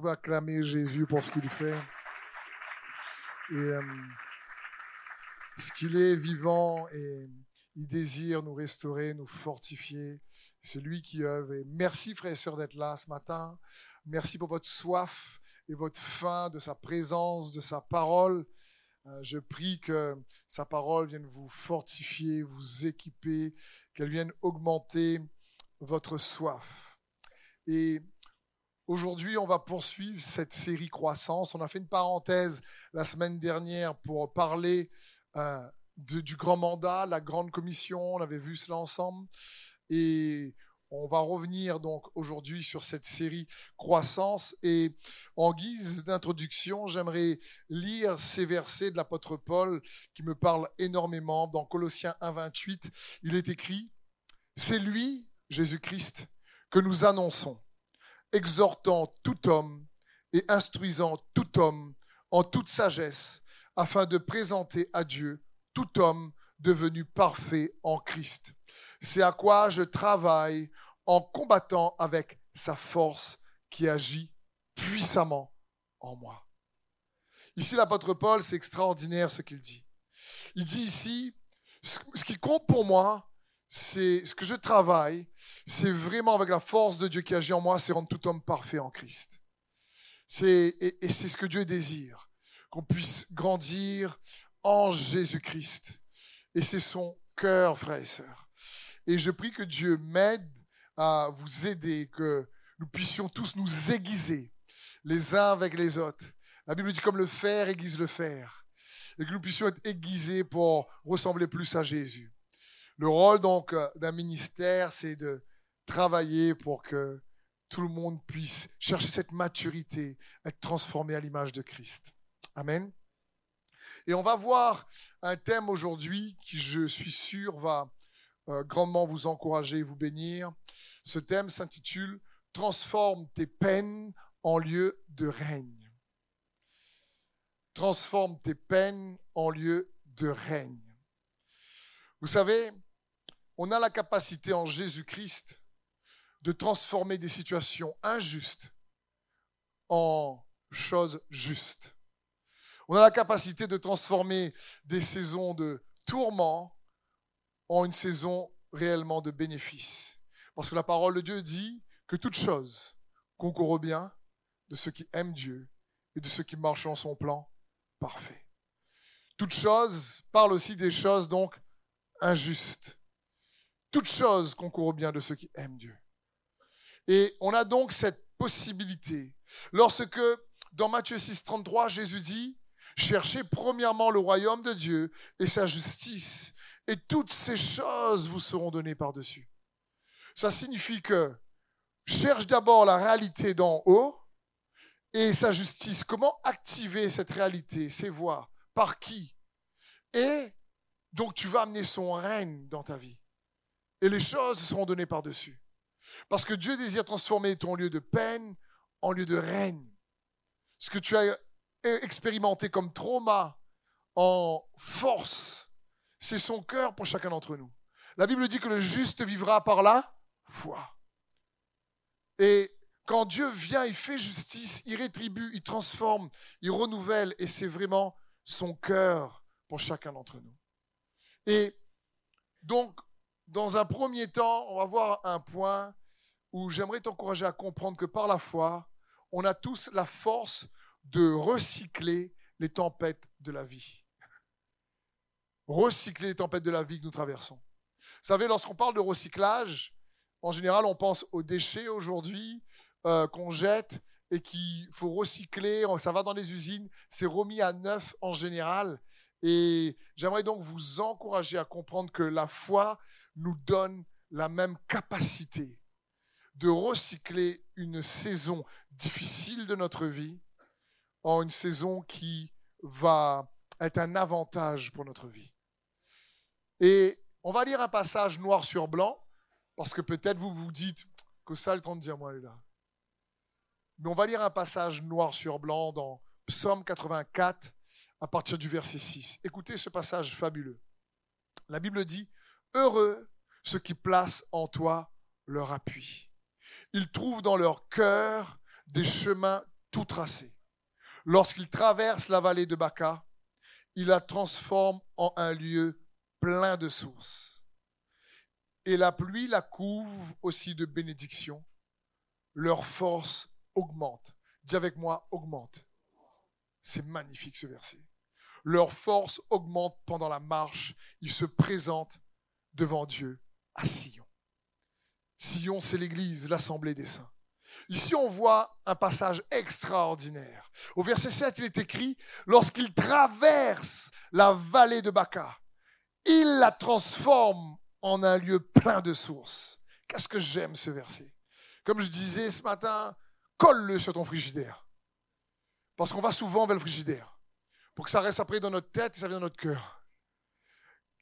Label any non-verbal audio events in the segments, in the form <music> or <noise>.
Va acclamer Jésus pour ce qu'il fait. Et euh, ce qu'il est vivant et il désire nous restaurer, nous fortifier. C'est lui qui œuvre. Et merci frères et sœurs d'être là ce matin. Merci pour votre soif et votre faim de sa présence, de sa parole. Euh, je prie que sa parole vienne vous fortifier, vous équiper, qu'elle vienne augmenter votre soif. Et Aujourd'hui, on va poursuivre cette série Croissance. On a fait une parenthèse la semaine dernière pour parler euh, du grand mandat, la grande commission. On avait vu cela ensemble. Et on va revenir donc aujourd'hui sur cette série Croissance. Et en guise d'introduction, j'aimerais lire ces versets de l'apôtre Paul qui me parlent énormément. Dans Colossiens 1, 28, il est écrit C'est lui, Jésus-Christ, que nous annonçons exhortant tout homme et instruisant tout homme en toute sagesse, afin de présenter à Dieu tout homme devenu parfait en Christ. C'est à quoi je travaille en combattant avec sa force qui agit puissamment en moi. Ici, l'apôtre Paul, c'est extraordinaire ce qu'il dit. Il dit ici, ce qui compte pour moi, c'est ce que je travaille, c'est vraiment avec la force de Dieu qui agit en moi, c'est rendre tout homme parfait en Christ. C'est, et, c'est ce que Dieu désire, qu'on puisse grandir en Jésus-Christ. Et c'est son cœur, frères et sœurs. Et je prie que Dieu m'aide à vous aider, que nous puissions tous nous aiguiser les uns avec les autres. La Bible dit comme le fer aiguise le fer. Et que nous puissions être aiguisés pour ressembler plus à Jésus. Le rôle donc euh, d'un ministère, c'est de travailler pour que tout le monde puisse chercher cette maturité, être transformé à l'image de Christ. Amen. Et on va voir un thème aujourd'hui qui, je suis sûr, va euh, grandement vous encourager, vous bénir. Ce thème s'intitule Transforme tes peines en lieu de règne. Transforme tes peines en lieu de règne. Vous savez, on a la capacité en Jésus-Christ de transformer des situations injustes en choses justes. On a la capacité de transformer des saisons de tourment en une saison réellement de bénéfice. Parce que la parole de Dieu dit que toute chose concourt au bien de ceux qui aiment Dieu et de ceux qui marchent en son plan parfait. Toute chose parle aussi des choses donc injustes toute chose concourt au bien de ceux qui aiment Dieu. Et on a donc cette possibilité. Lorsque, dans Matthieu 6, 33, Jésus dit, cherchez premièrement le royaume de Dieu et sa justice, et toutes ces choses vous seront données par-dessus. Ça signifie que cherche d'abord la réalité d'en haut et sa justice. Comment activer cette réalité, ces voies, par qui? Et donc tu vas amener son règne dans ta vie et les choses seront données par-dessus. Parce que Dieu désire transformer ton lieu de peine en lieu de règne. Ce que tu as expérimenté comme trauma en force, c'est son cœur pour chacun d'entre nous. La Bible dit que le juste vivra par la foi. Et quand Dieu vient, il fait justice, il rétribue, il transforme, il renouvelle, et c'est vraiment son cœur pour chacun d'entre nous. Et donc, dans un premier temps, on va voir un point où j'aimerais t'encourager à comprendre que par la foi, on a tous la force de recycler les tempêtes de la vie. Recycler les tempêtes de la vie que nous traversons. Vous savez, lorsqu'on parle de recyclage, en général, on pense aux déchets aujourd'hui euh, qu'on jette et qu'il faut recycler. Ça va dans les usines, c'est remis à neuf en général. Et j'aimerais donc vous encourager à comprendre que la foi, nous donne la même capacité de recycler une saison difficile de notre vie en une saison qui va être un avantage pour notre vie. Et on va lire un passage noir sur blanc, parce que peut-être vous vous dites que ça le temps de dire moi là. Mais on va lire un passage noir sur blanc dans Psaume 84 à partir du verset 6. Écoutez ce passage fabuleux. La Bible dit Heureux ceux qui placent en toi leur appui. Ils trouvent dans leur cœur des chemins tout tracée. Lorsqu'il traverse la vallée de Baca, il la transforme en un lieu plein de sources. Et la pluie la couvre aussi de bénédictions. Leur force augmente. Dis avec moi, augmente. C'est magnifique ce verset. Leur force augmente pendant la marche. Ils se présentent devant Dieu à Sion. Sion, c'est l'Église, l'Assemblée des saints. Ici, on voit un passage extraordinaire. Au verset 7, il est écrit, lorsqu'il traverse la vallée de Baca, il la transforme en un lieu plein de sources. Qu'est-ce que j'aime ce verset? Comme je disais ce matin, colle-le sur ton frigidaire. Parce qu'on va souvent vers le frigidaire. Pour que ça reste après dans notre tête et ça vienne dans notre cœur.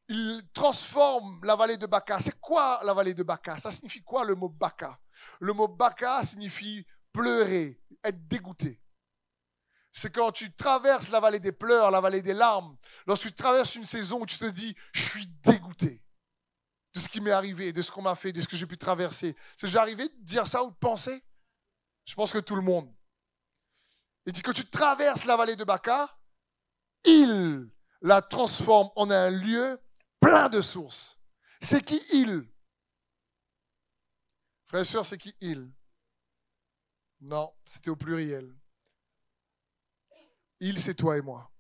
Il transforme la vallée de Baca. C'est quoi la vallée de Baca? Ça signifie quoi le mot Baca? Le mot Baca signifie pleurer, être dégoûté. C'est quand tu traverses la vallée des pleurs, la vallée des larmes, lorsque tu traverses une saison où tu te dis, je suis dégoûté de ce qui m'est arrivé, de ce qu'on m'a fait, de ce que j'ai pu traverser. C'est déjà arrivé de dire ça ou de penser? Je pense que tout le monde. Il dit que tu traverses la vallée de Baca, il la transforme en un lieu plein de sources. C'est qui il? Frère et soeur, c'est qui il? Non, c'était au pluriel. Il, c'est toi et moi.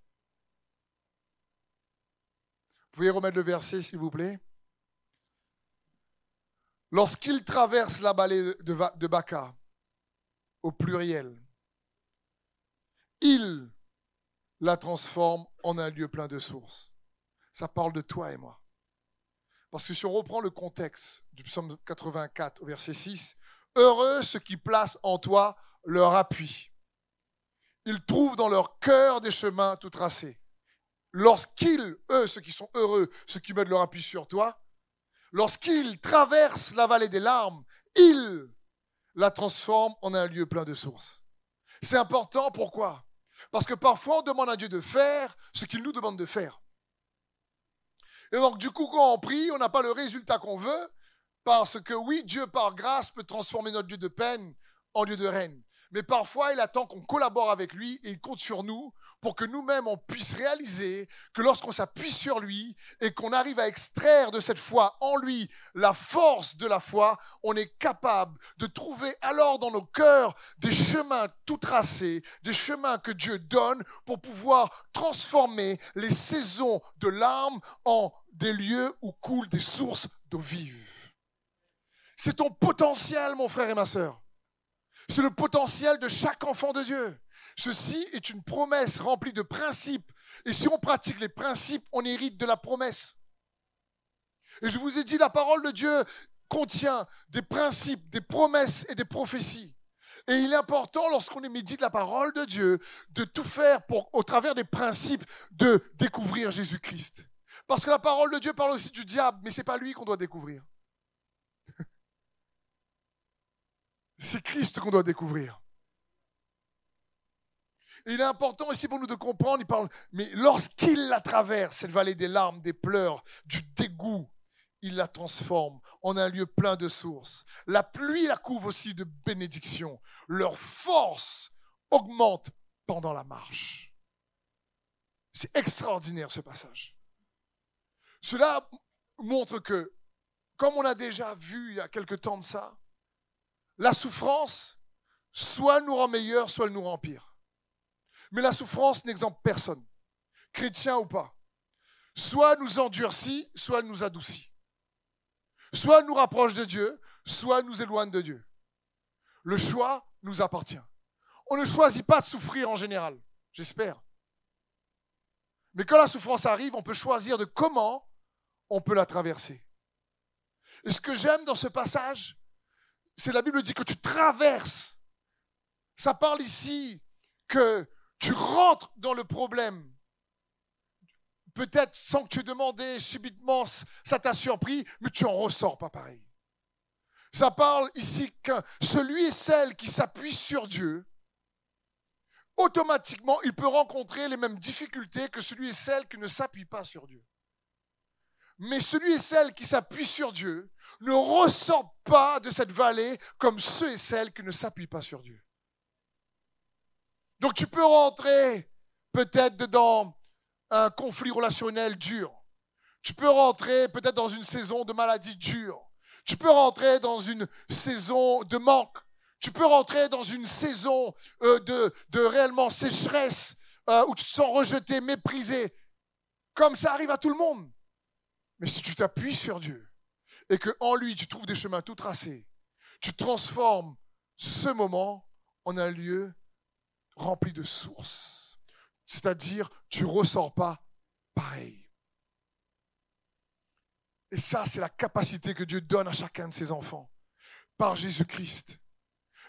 Vous pouvez remettre le verset, s'il vous plaît? Lorsqu'il traverse la vallée de Baca, au pluriel, il la transforme en un lieu plein de sources. Ça parle de toi et moi. Parce que si on reprend le contexte du psaume 84 au verset 6, heureux ceux qui placent en toi leur appui. Ils trouvent dans leur cœur des chemins tout tracés. Lorsqu'ils, eux, ceux qui sont heureux, ceux qui mettent leur appui sur toi, lorsqu'ils traversent la vallée des larmes, ils la transforment en un lieu plein de sources. C'est important, pourquoi? Parce que parfois on demande à Dieu de faire ce qu'il nous demande de faire. Et donc du coup, quand on prie, on n'a pas le résultat qu'on veut, parce que oui, Dieu par grâce peut transformer notre lieu de peine en lieu de règne. Mais parfois, il attend qu'on collabore avec lui et il compte sur nous pour que nous-mêmes, on puisse réaliser que lorsqu'on s'appuie sur lui et qu'on arrive à extraire de cette foi en lui la force de la foi, on est capable de trouver alors dans nos cœurs des chemins tout tracés, des chemins que Dieu donne pour pouvoir transformer les saisons de larmes en des lieux où coulent des sources d'eau vive. C'est ton potentiel, mon frère et ma sœur. C'est le potentiel de chaque enfant de Dieu. Ceci est une promesse remplie de principes. Et si on pratique les principes, on hérite de la promesse. Et je vous ai dit, la parole de Dieu contient des principes, des promesses et des prophéties. Et il est important, lorsqu'on médite la parole de Dieu, de tout faire pour, au travers des principes, de découvrir Jésus-Christ. Parce que la parole de Dieu parle aussi du diable, mais ce n'est pas lui qu'on doit découvrir. <laughs> C'est Christ qu'on doit découvrir. il est important ici pour nous de comprendre, il parle, mais lorsqu'il la traverse, cette vallée des larmes, des pleurs, du dégoût, il la transforme en un lieu plein de sources. La pluie la couvre aussi de bénédictions. Leur force augmente pendant la marche. C'est extraordinaire ce passage. Cela montre que, comme on a déjà vu il y a quelque temps de ça, la souffrance, soit nous rend meilleurs, soit elle nous rend pire. Mais la souffrance n'exemple personne, chrétien ou pas. Soit nous endurcit, soit elle nous adoucit. Soit elle nous rapproche de Dieu, soit elle nous éloigne de Dieu. Le choix nous appartient. On ne choisit pas de souffrir en général, j'espère. Mais quand la souffrance arrive, on peut choisir de comment on peut la traverser. Et ce que j'aime dans ce passage, c'est la Bible dit que tu traverses. Ça parle ici que tu rentres dans le problème. Peut-être sans que tu aies demandé, subitement, ça t'a surpris, mais tu en ressors pas pareil. Ça parle ici que celui et celle qui s'appuie sur Dieu, automatiquement, il peut rencontrer les mêmes difficultés que celui et celle qui ne s'appuie pas sur Dieu. Mais celui et celle qui s'appuie sur Dieu ne ressortent pas de cette vallée comme ceux et celles qui ne s'appuient pas sur Dieu. Donc tu peux rentrer peut-être dans un conflit relationnel dur. Tu peux rentrer peut-être dans une saison de maladie dure. Tu peux rentrer dans une saison de manque. Tu peux rentrer dans une saison euh, de, réellement sécheresse euh, où tu te sens rejeté, méprisé. Comme ça arrive à tout le monde. Mais si tu t'appuies sur Dieu et que en lui tu trouves des chemins tout tracés, tu transformes ce moment en un lieu rempli de sources. C'est-à-dire, tu ressors pas pareil. Et ça, c'est la capacité que Dieu donne à chacun de ses enfants par Jésus-Christ.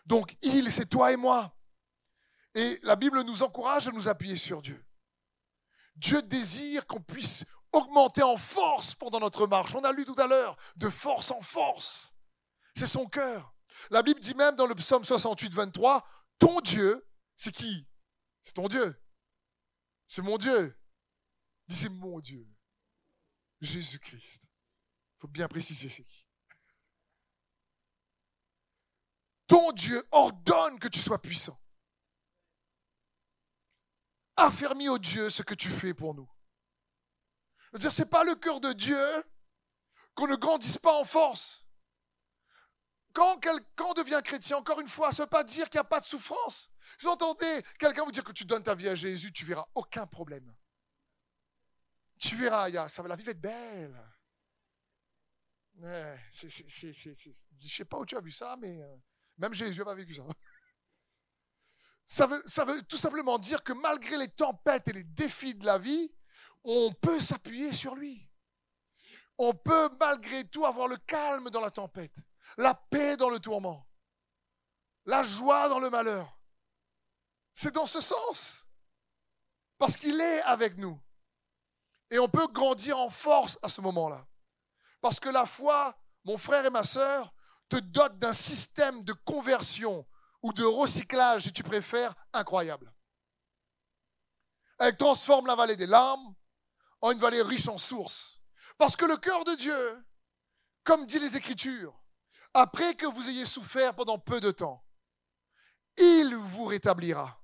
Donc, il, c'est toi et moi. Et la Bible nous encourage à nous appuyer sur Dieu. Dieu désire qu'on puisse augmenter en force pendant notre marche. On a lu tout à l'heure, de force en force. C'est son cœur. La Bible dit même dans le psaume 68, 23, ton Dieu, c'est qui? C'est ton Dieu. C'est mon Dieu. Dis c'est mon Dieu. Jésus-Christ. Il faut bien préciser c'est qui. Ton Dieu ordonne que tu sois puissant. Affermis au Dieu ce que tu fais pour nous. Je veux dire, c'est pas le cœur de Dieu qu'on ne grandisse pas en force. Quand, on devient chrétien, encore une fois, ça ne veut pas dire qu'il n'y a pas de souffrance. Vous entendez quelqu'un vous dire que tu donnes ta vie à Jésus, tu verras aucun problème. Tu verras, la vie va être belle. je ne sais pas où tu as vu ça, mais euh, même Jésus n'a pas vécu ça. Ça veut tout simplement dire que malgré les tempêtes et les défis de la vie, on peut s'appuyer sur lui. On peut malgré tout avoir le calme dans la tempête la paix dans le tourment, la joie dans le malheur. C'est dans ce sens. Parce qu'il est avec nous. Et on peut grandir en force à ce moment-là. Parce que la foi, mon frère et ma sœur, te dote d'un système de conversion ou de recyclage, si tu préfères, incroyable. Elle transforme la vallée des larmes en une vallée riche en sources. Parce que le cœur de Dieu, comme dit les Écritures, après que vous ayez souffert pendant peu de temps, il vous rétablira,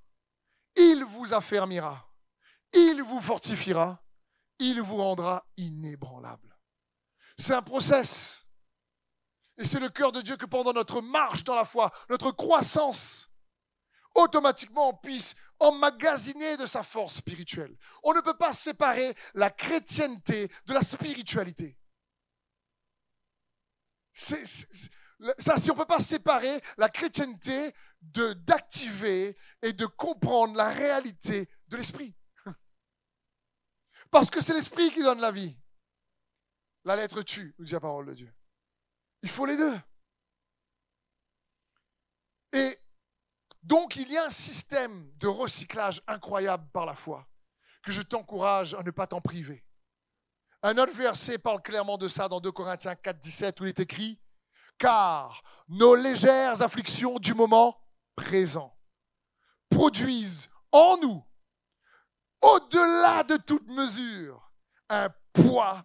il vous affermira, il vous fortifiera, il vous rendra inébranlable. C'est un process. Et c'est le cœur de Dieu que pendant notre marche dans la foi, notre croissance, automatiquement on puisse emmagasiner de sa force spirituelle. On ne peut pas séparer la chrétienté de la spiritualité. Si on ne peut pas séparer la chrétienté de d'activer et de comprendre la réalité de l'esprit. Parce que c'est l'esprit qui donne la vie. La lettre tue, nous dit la parole de Dieu. Il faut les deux. Et donc, il y a un système de recyclage incroyable par la foi que je t'encourage à ne pas t'en priver. Un autre verset parle clairement de ça dans 2 Corinthiens 4, 17, où il est écrit car nos légères afflictions du moment présent produisent en nous, au-delà de toute mesure, un poids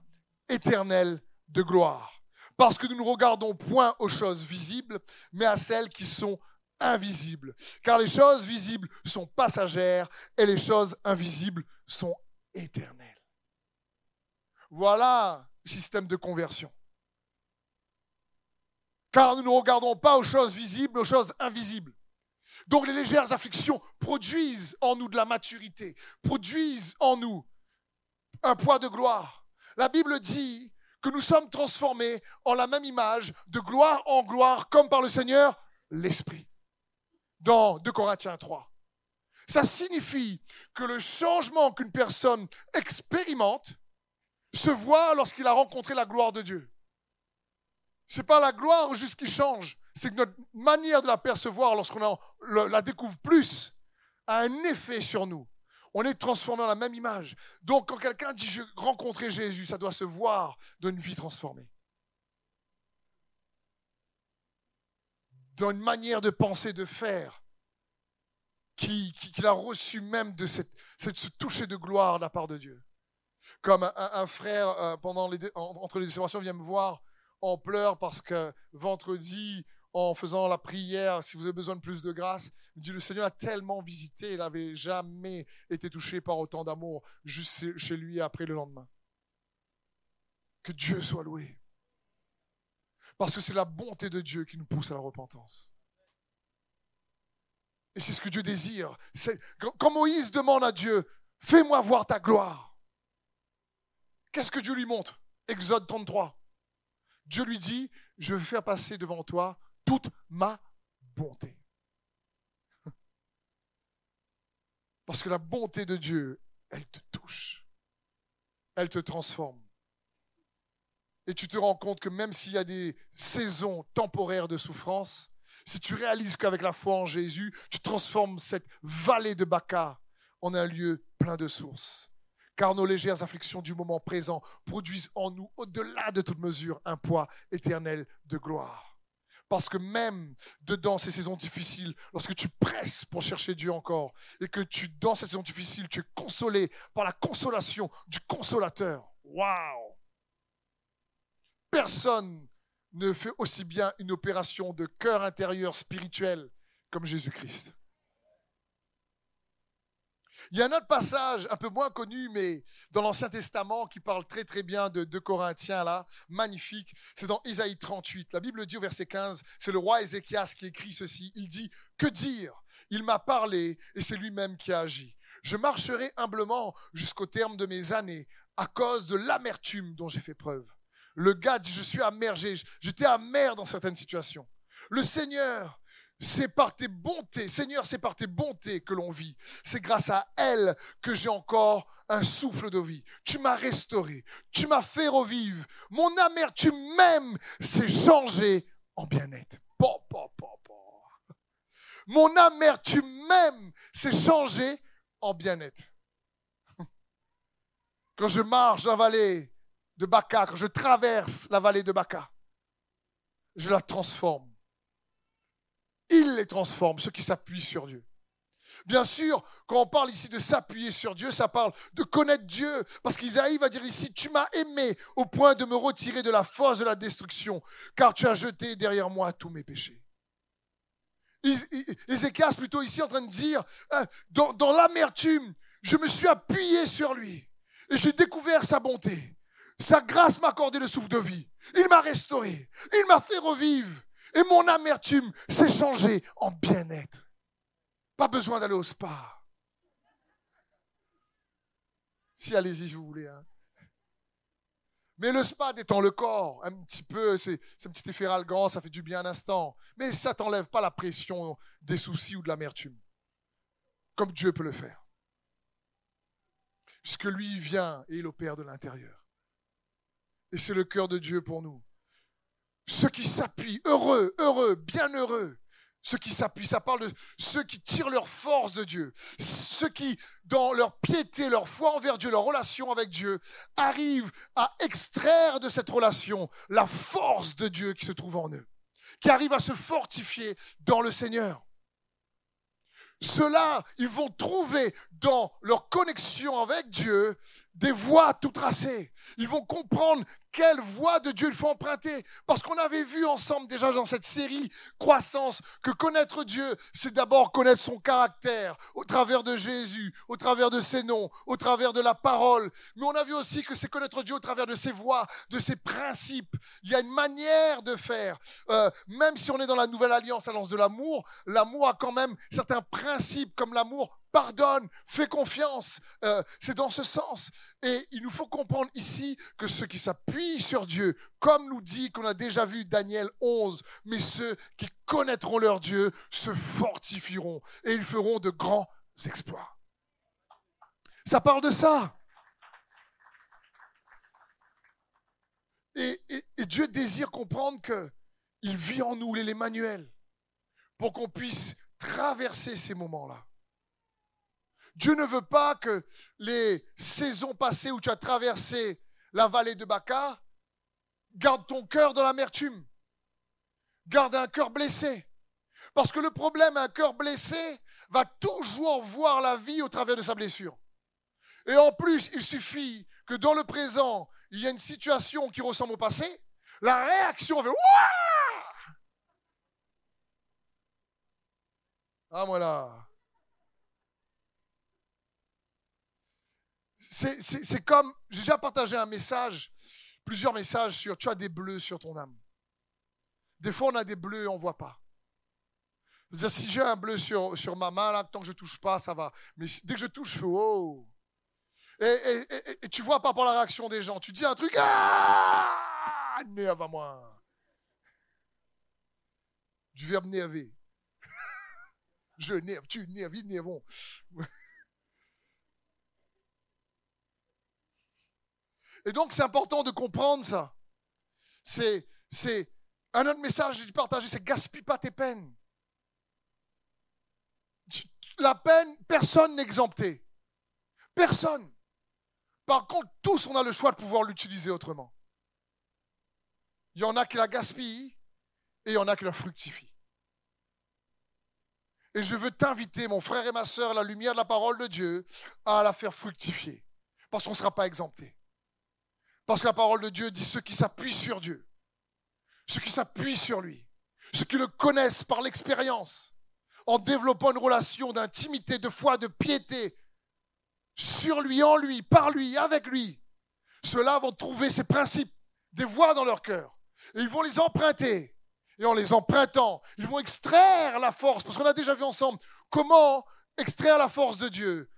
éternel de gloire. Parce que nous ne regardons point aux choses visibles, mais à celles qui sont invisibles. Car les choses visibles sont passagères et les choses invisibles sont éternelles. Voilà le système de conversion. Car nous ne regardons pas aux choses visibles, aux choses invisibles. Donc les légères afflictions produisent en nous de la maturité, produisent en nous un poids de gloire. La Bible dit que nous sommes transformés en la même image, de gloire en gloire, comme par le Seigneur, l'Esprit. Dans 2 Corinthiens 3. Ça signifie que le changement qu'une personne expérimente se voit lorsqu'il a rencontré la gloire de Dieu. C'est pas la gloire juste qui change, c'est que notre manière de la percevoir lorsqu'on la découvre plus a un effet sur nous. On est transformé en la même image. Donc quand quelqu'un dit rencontrer Jésus, ça doit se voir d'une vie transformée. Dans une manière de penser, de faire, qu'il qui, a reçu même de cette, ce toucher de gloire de la part de Dieu. Comme un, frère, euh, pendant les, entre les déclarations, vient me voir on pleure parce que vendredi, en faisant la prière, si vous avez besoin de plus de grâce, il dit le Seigneur a tellement visité, il n'avait jamais été touché par autant d'amour juste chez lui après le lendemain. Que Dieu soit loué. Parce que c'est la bonté de Dieu qui nous pousse à la repentance. Et c'est ce que Dieu désire. Quand Moïse demande à Dieu, fais-moi voir ta gloire, qu'est-ce que Dieu lui montre? Exode 33. Dieu lui dit, je vais faire passer devant toi toute ma bonté. Parce que la bonté de Dieu, elle te touche. Elle te transforme. Et tu te rends compte que même s'il y a des saisons temporaires de souffrance, si tu réalises qu'avec la foi en Jésus, tu transformes cette vallée de Baca en un lieu plein de sources. Car nos légères afflictions du moment présent produisent en nous, au-delà de toute mesure, un poids éternel de gloire. Parce que même dedans ces saisons difficiles, lorsque tu presses pour chercher Dieu encore, et que tu, dans ces saisons difficiles, tu es consolé par la consolation du consolateur. Waouh! Personne ne fait aussi bien une opération de cœur intérieur spirituel comme Jésus-Christ. Il y a un autre passage un peu moins connu, mais dans l'Ancien Testament, qui parle très très bien de, de Corinthiens, là, magnifique. C'est dans Isaïe 38. La Bible dit au verset 15, c'est le roi Ézéchias qui écrit ceci. Il dit, que dire? Il m'a parlé et c'est lui-même qui a agi. Je marcherai humblement jusqu'au terme de mes années à cause de l'amertume dont j'ai fait preuve. Le gars dit, je suis amer, j'étais amer dans certaines situations. Le Seigneur, c'est par tes bontés, Seigneur, c'est par tes bontés que l'on vit. C'est grâce à elle que j'ai encore un souffle de vie. Tu m'as restauré, tu m'as fait revivre. Mon amertume même s'est changée en bien-être. Mon amertume même s'est changée en bien-être. Quand je marche dans la vallée de Baca, quand je traverse la vallée de Baca, je la transforme. Il les transforme, ceux qui s'appuient sur Dieu. Bien sûr, quand on parle ici de s'appuyer sur Dieu, ça parle de connaître Dieu. Parce qu'Isaïe va dire ici, tu m'as aimé au point de me retirer de la force de la destruction, car tu as jeté derrière moi tous mes péchés. Ézéchias plutôt ici en train de dire, dans, dans l'amertume, je me suis appuyé sur lui et j'ai découvert sa bonté. Sa grâce m'a accordé le souffle de vie. Il m'a restauré. Il m'a fait revivre. Et mon amertume s'est changée en bien-être. Pas besoin d'aller au spa. Si, allez-y si vous voulez. Hein. Mais le spa détend le corps un petit peu, c'est un petit effet ralgant, ça fait du bien un instant. Mais ça t'enlève pas la pression des soucis ou de l'amertume. Comme Dieu peut le faire. Puisque lui, vient et il opère de l'intérieur. Et c'est le cœur de Dieu pour nous. Ceux qui s'appuient, heureux, heureux, bienheureux. Ceux qui s'appuient, ça parle de ceux qui tirent leur force de Dieu. Ceux qui, dans leur piété, leur foi envers Dieu, leur relation avec Dieu, arrivent à extraire de cette relation la force de Dieu qui se trouve en eux. Qui arrivent à se fortifier dans le Seigneur. Ceux-là, ils vont trouver dans leur connexion avec Dieu des voies tout tracées. Ils vont comprendre quelle voie de Dieu il faut emprunter. Parce qu'on avait vu ensemble déjà dans cette série Croissance que connaître Dieu, c'est d'abord connaître son caractère au travers de Jésus, au travers de ses noms, au travers de la parole. Mais on a vu aussi que c'est connaître Dieu au travers de ses voies, de ses principes. Il y a une manière de faire. Euh, même si on est dans la nouvelle alliance, l'alliance de l'amour, l'amour a quand même certains principes comme l'amour pardonne, fais confiance. Euh, c'est dans ce sens. Et il nous faut comprendre ici que ceux qui s'appuient sur Dieu, comme nous dit qu'on a déjà vu Daniel 11, mais ceux qui connaîtront leur Dieu se fortifieront et ils feront de grands exploits. Ça parle de ça. Et, Dieu désire comprendre que il vit en nous l'Emmanuel pour qu'on puisse traverser ces moments-là. Dieu ne veut pas que les saisons passées où tu as traversé la vallée de Baca, garde ton cœur dans l'amertume. Garde un cœur blessé. Parce que le problème, un cœur blessé va toujours voir la vie au travers de sa blessure. Et en plus, il suffit que dans le présent, il y a une situation qui ressemble au passé, la réaction va Ah, voilà. C'est comme, j'ai déjà partagé un message, plusieurs messages sur, tu as des bleus sur ton âme. Des fois, on a des bleus et on ne voit pas. si j'ai un bleu sur, sur ma main, là, tant que je ne touche pas, ça va. Mais dès que je touche, je fais oh. Et, et, tu vois par la réaction des gens, tu dis un truc, ah, à moi. Du verbe nerver. je nerve, tu nerves, ils nervons. Et donc, c'est important de comprendre ça. C'est, un autre message que j'ai partagé, c'est gaspille pas tes peines. La peine, personne n'est exempté. Personne. Par contre, tous, on a le choix de pouvoir l'utiliser autrement. Il y en a qui la gaspillent et il y en a qui la fructifient. Et je veux t'inviter, mon frère et ma soeur, à la lumière de la parole de Dieu, à la faire fructifier. Parce qu'on ne sera pas exempté. Parce que la parole de Dieu dit ceux qui s'appuient sur Dieu, ceux qui s'appuient sur lui, ceux qui le connaissent par l'expérience, en développant une relation d'intimité, de foi, de piété, sur lui, en lui, par lui, avec lui, ceux-là vont trouver ces principes, des voies dans leur cœur. Et ils vont les emprunter. Et en les empruntant, ils vont extraire la force, parce qu'on a déjà vu ensemble comment extraire la force de Dieu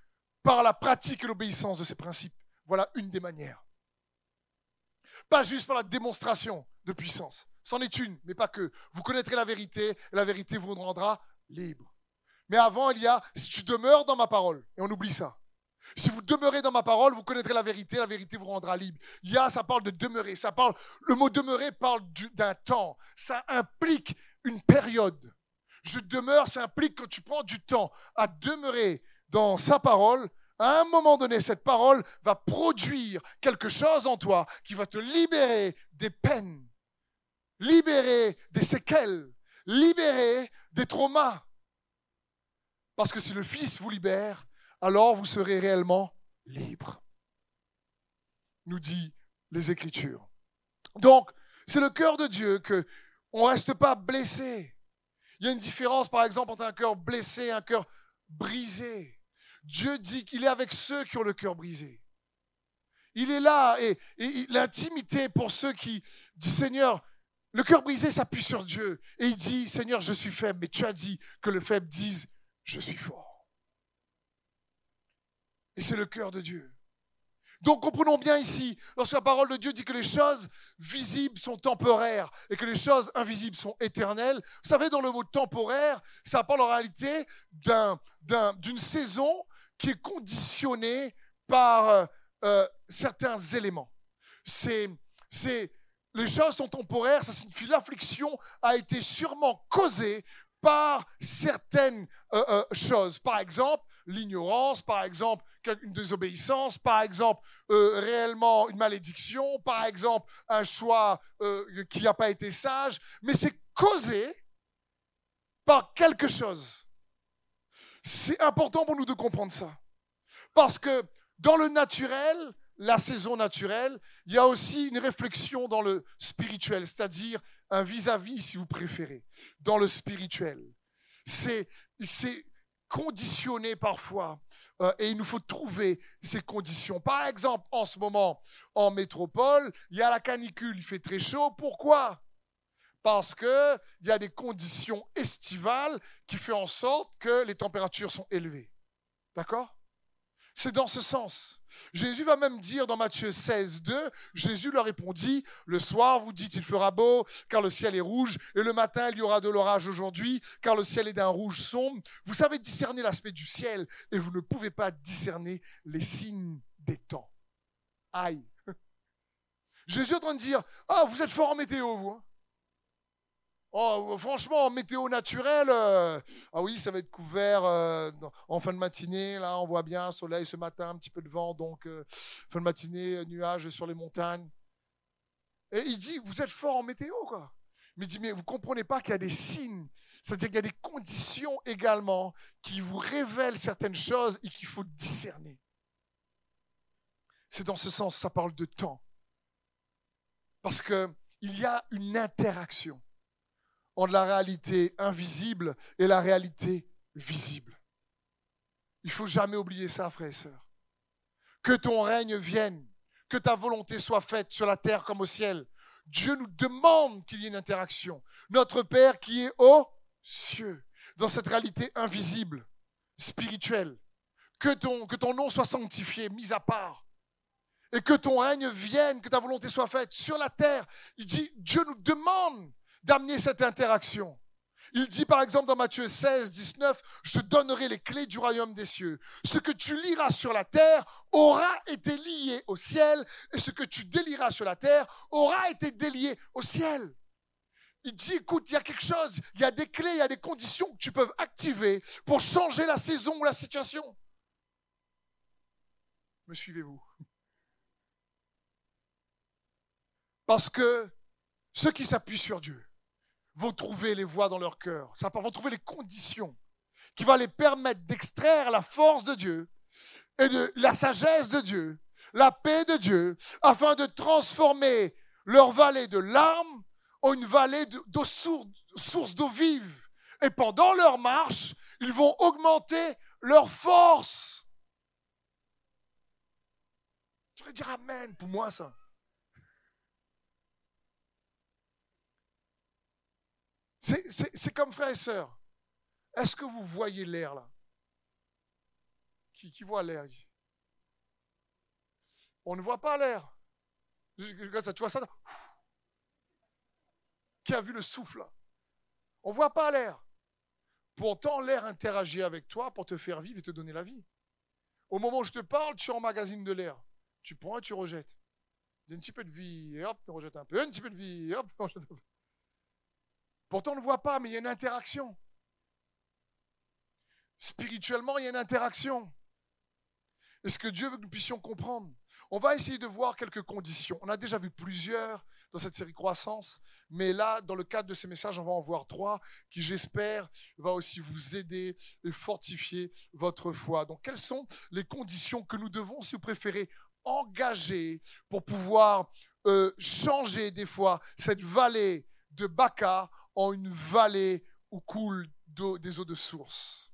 par la pratique et l'obéissance de ces principes. Voilà une des manières. Pas juste par la démonstration de puissance. C'en est une, mais pas que. Vous connaîtrez la vérité, la vérité vous rendra libre. Mais avant, il y a, si tu demeures dans ma parole, et on oublie ça. Si vous demeurez dans ma parole, vous connaîtrez la vérité, la vérité vous rendra libre. Il y a, ça parle de demeurer, ça parle, le mot demeurer parle d'un temps. Ça implique une période. Je demeure, ça implique quand tu prends du temps à demeurer dans sa parole, à un moment donné, cette parole va produire quelque chose en toi qui va te libérer des peines, libérer des séquelles, libérer des traumas. Parce que si le Fils vous libère, alors vous serez réellement libre. Nous dit les Écritures. Donc, c'est le cœur de Dieu que on reste pas blessé. Il y a une différence, par exemple, entre un cœur blessé et un cœur brisé. Dieu dit qu'il est avec ceux qui ont le cœur brisé. Il est là et, l'intimité pour ceux qui disent Seigneur, le cœur brisé s'appuie sur Dieu et il dit Seigneur, je suis faible, mais tu as dit que le faible dise Je suis fort. Et c'est le cœur de Dieu. Donc comprenons bien ici, lorsque la parole de Dieu dit que les choses visibles sont temporaires et que les choses invisibles sont éternelles, vous savez, dans le mot temporaire, ça parle en réalité d'une saison qui est conditionné par euh, euh, certains éléments. C'est, c'est, les choses sont temporaires, ça signifie l'affliction a été sûrement causée par certaines euh, choses. Par exemple, l'ignorance, par exemple, une désobéissance, par exemple, réellement une malédiction, par exemple, un choix qui n'a pas été sage, mais c'est causé par quelque chose. C'est important pour nous de comprendre ça. Parce que dans le naturel, la saison naturelle, il y a aussi une réflexion dans le spirituel, c'est-à-dire un vis-à-vis, si vous préférez, dans le spirituel. C'est, conditionné parfois. Euh, et il nous faut trouver ces conditions. Par exemple, en ce moment, en métropole, il y a la canicule, il fait très chaud. Pourquoi? Parce qu'il y a des conditions estivales qui font en sorte que les températures sont élevées. D'accord? C'est dans ce sens. Jésus va même dire dans Matthieu 16, 2, Jésus leur répondit, le soir vous dites il fera beau, car le ciel est rouge, et le matin il y aura de l'orage aujourd'hui, car le ciel est d'un rouge sombre. Vous savez discerner l'aspect du ciel, et vous ne pouvez pas discerner les signes des temps. Aïe. <laughs> Jésus est en train de dire, ah, vous êtes fort en météo, vous. Hein. Oh, franchement, en météo naturelle, euh, ah oui, ça va être couvert euh, en fin de matinée. Là, on voit bien soleil ce matin, un petit peu de vent, donc euh, fin de matinée, nuages sur les montagnes. Et il dit, vous êtes fort en météo, quoi. Mais il dit, mais vous comprenez pas qu'il y a des signes, c'est-à-dire qu'il y a des conditions également qui vous révèlent certaines choses et qu'il faut discerner. C'est dans ce sens, ça parle de temps, parce que il y a une interaction entre la réalité invisible et la réalité visible. Il faut jamais oublier ça, frères et sœurs. Que ton règne vienne, que ta volonté soit faite sur la terre comme au ciel. Dieu nous demande qu'il y ait une interaction. Notre Père qui est aux cieux, dans cette réalité invisible, spirituelle. Que ton, que ton nom soit sanctifié, mis à part. Et que ton règne vienne, que ta volonté soit faite sur la terre. Il dit, Dieu nous demande d'amener cette interaction. Il dit par exemple dans Matthieu 16, 19, je te donnerai les clés du royaume des cieux. Ce que tu liras sur la terre aura été lié au ciel, et ce que tu délieras sur la terre aura été délié au ciel. Il dit, écoute, il y a quelque chose, il y a des clés, il y a des conditions que tu peux activer pour changer la saison ou la situation. Me suivez-vous? Parce que ceux qui s'appuient sur Dieu, vont trouver les voies dans leur cœur. Vont trouver les conditions qui vont les permettre d'extraire la force de Dieu et de la sagesse de Dieu, la paix de Dieu, afin de transformer leur vallée de larmes en une vallée d'eau source d'eau vive. Et pendant leur marche, ils vont augmenter leur force. Tu vas dire Amen pour moi ça. C'est comme frère et sœur. Est-ce que vous voyez l'air là? Qui, voit l'air On ne voit pas l'air. Tu vois ça Qui a vu le souffle On ne voit pas l'air. Pourtant, l'air interagit avec toi pour te faire vivre et te donner la vie. Au moment où je te parle, tu emmagasines de l'air. Tu prends et tu rejettes. Un petit peu de vie, hop, tu rejettes un peu. Un petit peu de vie, hop, tu rejettes un peu. Pourtant, on ne voit pas, mais il y a une interaction. Spirituellement, il y a une interaction. Est-ce que Dieu veut que nous puissions comprendre? On va essayer de voir quelques conditions. On a déjà vu plusieurs dans cette série Croissance, mais là, dans le cadre de ces messages, on va en voir trois qui, j'espère, va aussi vous aider et fortifier votre foi. Donc, quelles sont les conditions que nous devons, si vous préférez, engager pour pouvoir euh, changer des fois cette vallée de Baca en une vallée où coulent des eaux de source.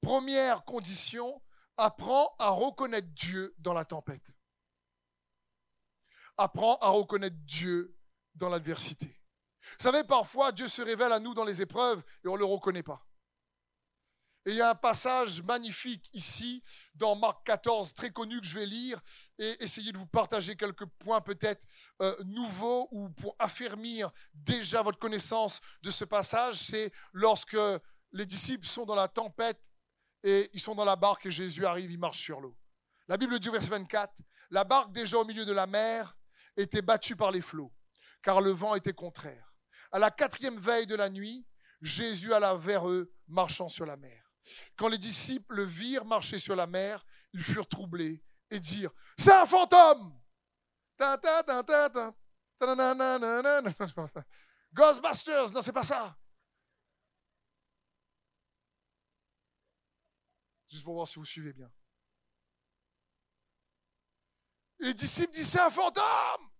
Première condition, apprends à reconnaître Dieu dans la tempête. Apprends à reconnaître Dieu dans l'adversité. Vous savez, parfois, Dieu se révèle à nous dans les épreuves et on ne le reconnaît pas. Et il y a un passage magnifique ici, dans Marc 14, très connu, que je vais lire et essayer de vous partager quelques points peut-être euh, nouveaux ou pour affermir déjà votre connaissance de ce passage. C'est lorsque les disciples sont dans la tempête et ils sont dans la barque et Jésus arrive, il marche sur l'eau. La Bible dit, verset 24, la barque déjà au milieu de la mer était battue par les flots, car le vent était contraire. À la quatrième veille de la nuit, Jésus alla vers eux, marchant sur la mer. Quand les disciples le virent marcher sur la mer, ils furent troublés et dirent C'est un fantôme Ghostbusters, non, c'est pas ça. Juste pour voir si vous suivez bien. Les disciples disent C'est un fantôme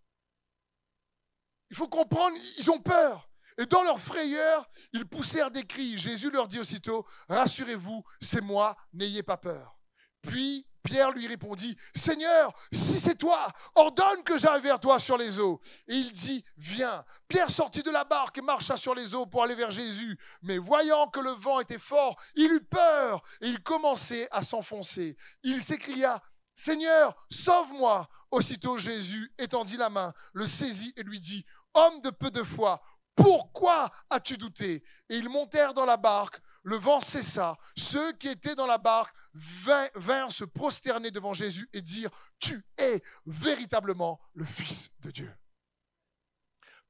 Il faut comprendre, ils ont peur. Et dans leur frayeur, ils poussèrent des cris. Jésus leur dit aussitôt, Rassurez-vous, c'est moi, n'ayez pas peur. Puis Pierre lui répondit, Seigneur, si c'est toi, ordonne que j'aille vers toi sur les eaux. Et il dit, Viens. Pierre sortit de la barque et marcha sur les eaux pour aller vers Jésus. Mais voyant que le vent était fort, il eut peur et il commençait à s'enfoncer. Il s'écria, Seigneur, sauve-moi. Aussitôt Jésus étendit la main, le saisit et lui dit, Homme de peu de foi, pourquoi as-tu douté? Et ils montèrent dans la barque, le vent cessa. Ceux qui étaient dans la barque vinrent, se prosterner devant Jésus et dire, tu es véritablement le Fils de Dieu.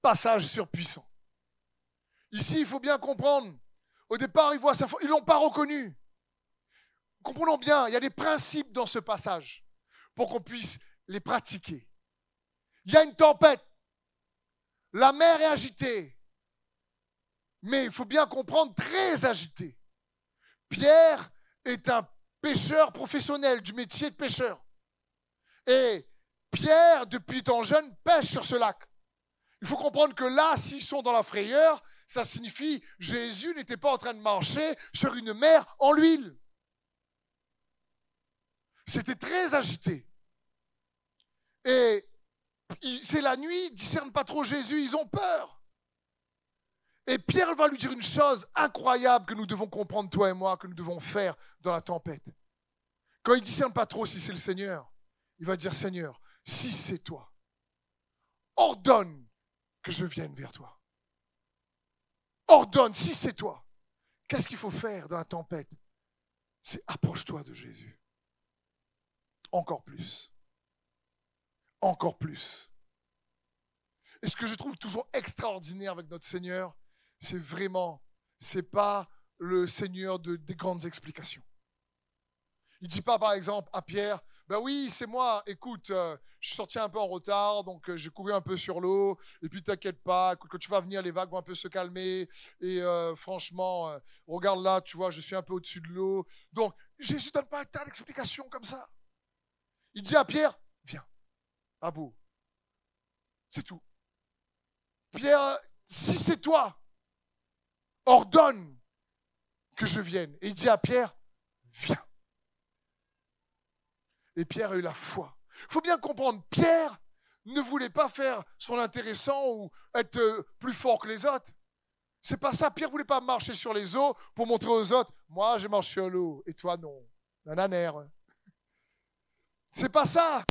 Passage surpuissant. Ici, il faut bien comprendre. Au départ, ils voient ça, ils l'ont pas reconnu. Comprenons bien, il y a des principes dans ce passage pour qu'on puisse les pratiquer. Il y a une tempête. La mer est agitée. Mais il faut bien comprendre, très agitée. Pierre est un pêcheur professionnel du métier de pêcheur. Et Pierre, depuis tant jeune, pêche sur ce lac. Il faut comprendre que là, s'ils sont dans la frayeur, ça signifie Jésus n'était pas en train de marcher sur une mer en l'huile. C'était très agité. Et c'est la nuit, ils ne discernent pas trop Jésus, ils ont peur. Et Pierre va lui dire une chose incroyable que nous devons comprendre, toi et moi, que nous devons faire dans la tempête. Quand il ne discerne pas trop si c'est le Seigneur, il va dire Seigneur, si c'est toi, ordonne que je vienne vers toi. Ordonne, si c'est toi. Qu'est-ce qu'il faut faire dans la tempête? C'est approche-toi de Jésus. Encore plus. Encore plus. Et ce que je trouve toujours extraordinaire avec notre Seigneur, c'est vraiment, c'est pas le Seigneur de, des grandes explications. Il ne dit pas, par exemple, à Pierre, ben oui, c'est moi, écoute, euh, je suis sorti un peu en retard, donc euh, j'ai couru un peu sur l'eau, et puis t'inquiète pas, quand tu vas venir, les vagues vont un peu se calmer, et euh, franchement, regarde là, tu vois, je suis un peu au-dessus de l'eau. Donc, Jésus ne donne pas un tas d'explications comme ça. Il dit à Pierre, viens, à bout. C'est tout. Pierre, si c'est toi, ordonne que je vienne. Et il dit à Pierre, viens. Et Pierre a eu la foi. Il faut bien comprendre, Pierre ne voulait pas faire son intéressant ou être euh, plus fort que les autres. C'est pas ça. Pierre voulait pas marcher sur les eaux pour montrer aux autres, moi je marche sur l'eau et toi non. Nananer. C'est pas ça.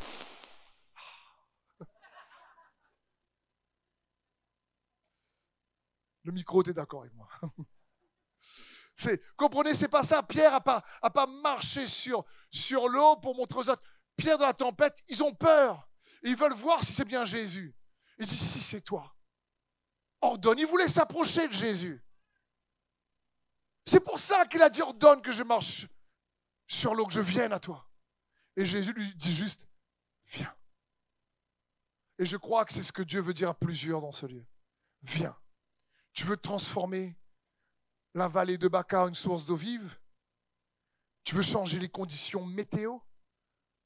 Le micro, tu es d'accord avec moi. <laughs> C'est, comprenez, c'est pas ça. Pierre n'a pas, a pas marché sur, l'eau pour montrer aux autres. Pierre dans la tempête, ils ont peur. ils veulent voir si c'est bien Jésus. Il dit, si c'est toi, ordonne. Il voulait s'approcher de Jésus. C'est pour ça qu'il a dit, ordonne que je marche sur l'eau, que je vienne à toi. Et Jésus lui dit juste, viens. Et je crois que c'est ce que Dieu veut dire à plusieurs dans ce lieu. Viens. Tu veux transformer la vallée de Baca en une source d'eau vive? Tu veux changer les conditions météo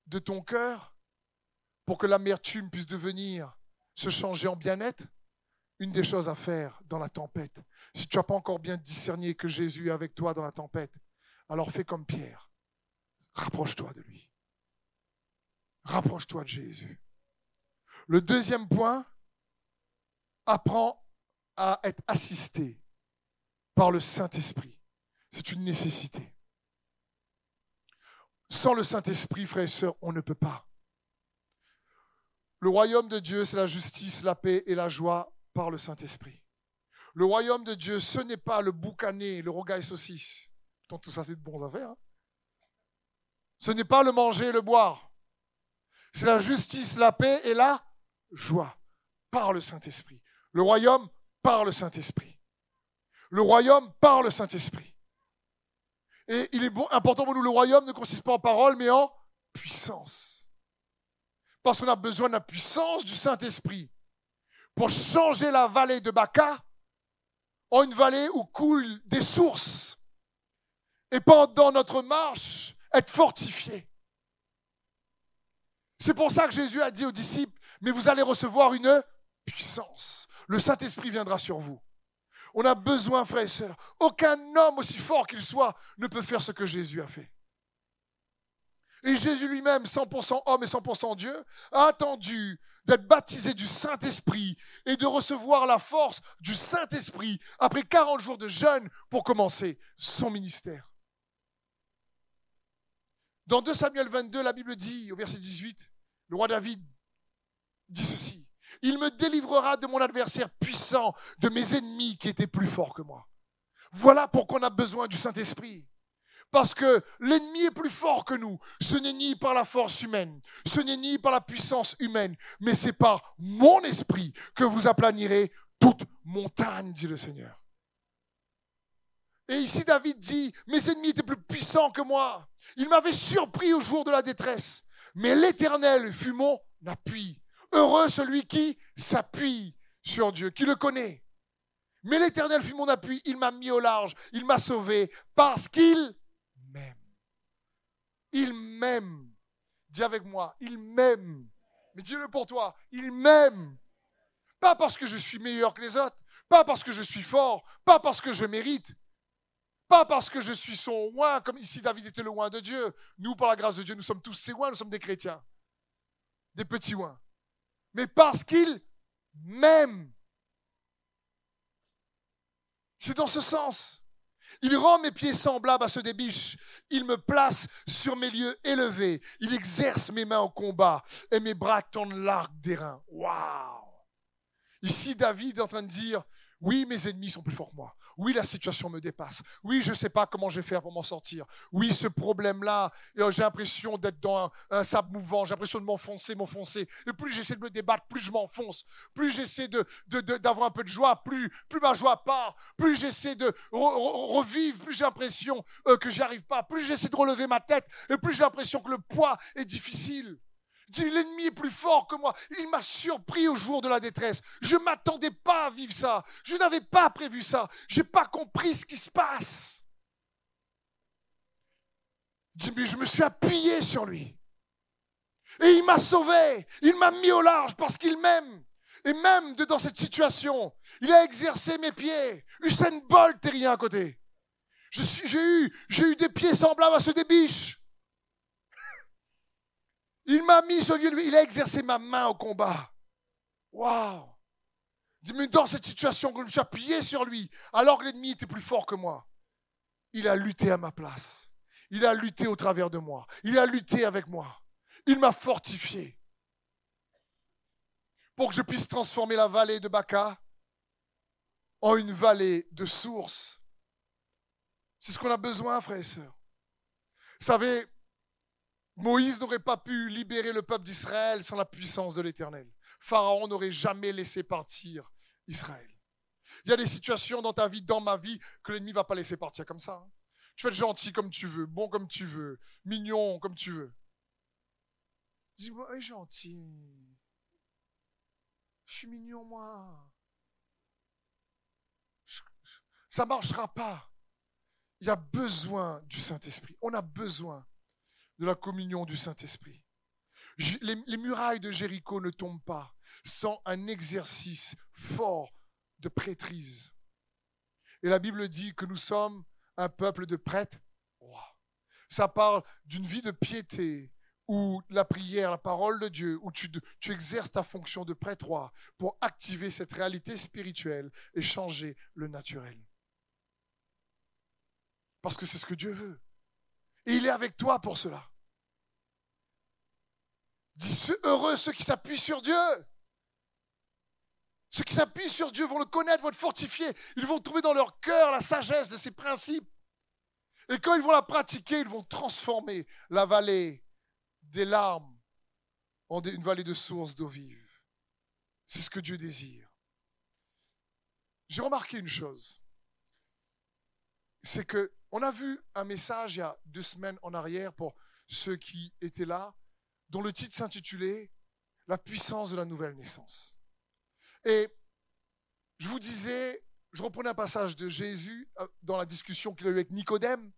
de ton cœur pour que l'amertume puisse devenir, se changer en bien-être? Une des choses à faire dans la tempête, si tu n'as pas encore bien discerné que Jésus est avec toi dans la tempête, alors fais comme Pierre. Rapproche-toi de lui. Rapproche-toi de Jésus. Le deuxième point, apprends à être assisté par le Saint-Esprit. C'est une nécessité. Sans le Saint-Esprit, frères et sœurs, on ne peut pas. Le royaume de Dieu, c'est la justice, la paix et la joie par le Saint-Esprit. Le royaume de Dieu, ce n'est pas le boucané, le rogaille saucisse. Tant tout ça, c'est de bons affaires. Hein. ce n'est pas le manger et le boire. C'est la justice, la paix et la joie par le Saint-Esprit. Le royaume par le Saint-Esprit. Le royaume par le Saint-Esprit. Et il est bon, important pour nous, le royaume ne consiste pas en parole, mais en puissance. Parce qu'on a besoin de la puissance du Saint-Esprit pour changer la vallée de Baca en une vallée où coulent des sources. Et pendant notre marche, être fortifié. C'est pour ça que Jésus a dit aux disciples, mais vous allez recevoir une puissance. Le Saint-Esprit viendra sur vous. On a besoin, frères et sœurs. Aucun homme, aussi fort qu'il soit, ne peut faire ce que Jésus a fait. Et Jésus lui-même, 100% homme et 100% Dieu, a attendu d'être baptisé du Saint-Esprit et de recevoir la force du Saint-Esprit après 40 jours de jeûne pour commencer son ministère. Dans 2 Samuel 22, la Bible dit, au verset 18, le roi David dit ceci. Il me délivrera de mon adversaire puissant, de mes ennemis qui étaient plus forts que moi. Voilà pourquoi on a besoin du Saint-Esprit. Parce que l'ennemi est plus fort que nous. Ce n'est ni par la force humaine, ce n'est ni par la puissance humaine, mais c'est par mon esprit que vous aplanirez toute montagne, dit le Seigneur. Et ici David dit, mes ennemis étaient plus puissants que moi. Ils m'avaient surpris au jour de la détresse. Mais l'Éternel fut mon appui. Heureux celui qui s'appuie sur Dieu, qui le connaît. Mais l'Éternel fut mon appui, il m'a mis au large, il m'a sauvé, parce qu'il m'aime. Il m'aime. Dis avec moi, il m'aime. Mais dis-le pour toi, il m'aime. Pas parce que je suis meilleur que les autres, Pas parce que je suis fort, pas parce que je mérite, pas parce que je suis son oin, comme ici David était le oin de Dieu. Nous, par la grâce de Dieu, nous sommes tous ses oins, nous sommes des chrétiens, des petits oins. Mais parce qu'il m'aime. C'est dans ce sens. Il rend mes pieds semblables à ceux des biches. Il me place sur mes lieux élevés. Il exerce mes mains au combat et mes bras tendent l'arc reins. Waouh! Ici, David est en train de dire, oui, mes ennemis sont plus forts que moi. Oui, la situation me dépasse. Oui, je ne sais pas comment je vais faire pour m'en sortir. Oui, ce problème-là, euh, j'ai l'impression d'être dans un, sable mouvant. J'ai l'impression de m'enfoncer, m'enfoncer. Et plus j'essaie de me débattre, plus je m'enfonce. Plus j'essaie de, d'avoir un peu de joie, plus, plus ma joie part. Plus j'essaie de revivre, plus j'ai l'impression euh, que j'y arrive pas. Plus j'essaie de relever ma tête, et plus j'ai l'impression que le poids est difficile l'ennemi est plus fort que moi. Il m'a surpris au jour de la détresse. Je ne m'attendais pas à vivre ça. Je n'avais pas prévu ça. Je n'ai pas compris ce qui se passe. Mais je me suis appuyé sur lui. Et il m'a sauvé. Il m'a mis au large parce qu'il m'aime. Et même dans cette situation, il a exercé mes pieds. Usain Bolt est rien à côté. J'ai eu, eu des pieds semblables à ceux des biches. Il m'a mis sur lieu il a exercé ma main au combat. Waouh! Dans cette situation, je me suis appuyé sur lui, alors que l'ennemi était plus fort que moi, il a lutté à ma place. Il a lutté au travers de moi. Il a lutté avec moi. Il m'a fortifié pour que je puisse transformer la vallée de Baca en une vallée de source. C'est ce qu'on a besoin, frères et sœurs. Vous savez, Moïse n'aurait pas pu libérer le peuple d'Israël sans la puissance de l'Éternel. Pharaon n'aurait jamais laissé partir Israël. Il y a des situations dans ta vie, dans ma vie, que l'ennemi ne va pas laisser partir comme ça. Hein. Tu peux être gentil comme tu veux, bon comme tu veux, mignon comme tu veux. Dis-moi, gentil. Je suis mignon, moi. Ça ne marchera pas. Il y a besoin du Saint-Esprit. On a besoin de la communion du Saint-Esprit. Les, murailles de Jéricho ne tombent pas sans un exercice fort de prêtrise. Et la Bible dit que nous sommes un peuple de prêtres Ça parle d'une vie de piété, où la prière, la parole de Dieu, où tu, exerces ta fonction de prêtre pour activer cette réalité spirituelle et changer le naturel. Parce que c'est ce que Dieu veut. Et il est avec toi pour cela. Dis heureux ceux qui s'appuient sur Dieu. Ceux qui s'appuient sur Dieu vont le connaître, vont être fortifiés. Ils vont trouver dans leur cœur la sagesse de ses principes. Et quand ils vont la pratiquer, ils vont transformer la vallée des larmes en une vallée de sources d'eau vive. C'est ce que Dieu désire. J'ai remarqué une chose. C'est que on a vu un message il y a deux semaines en arrière pour ceux qui étaient là, dont le titre s'intitulait La puissance de la nouvelle naissance. Et je vous disais, je reprenais un passage de Jésus euh, dans la discussion qu'il a eue avec Nicodème.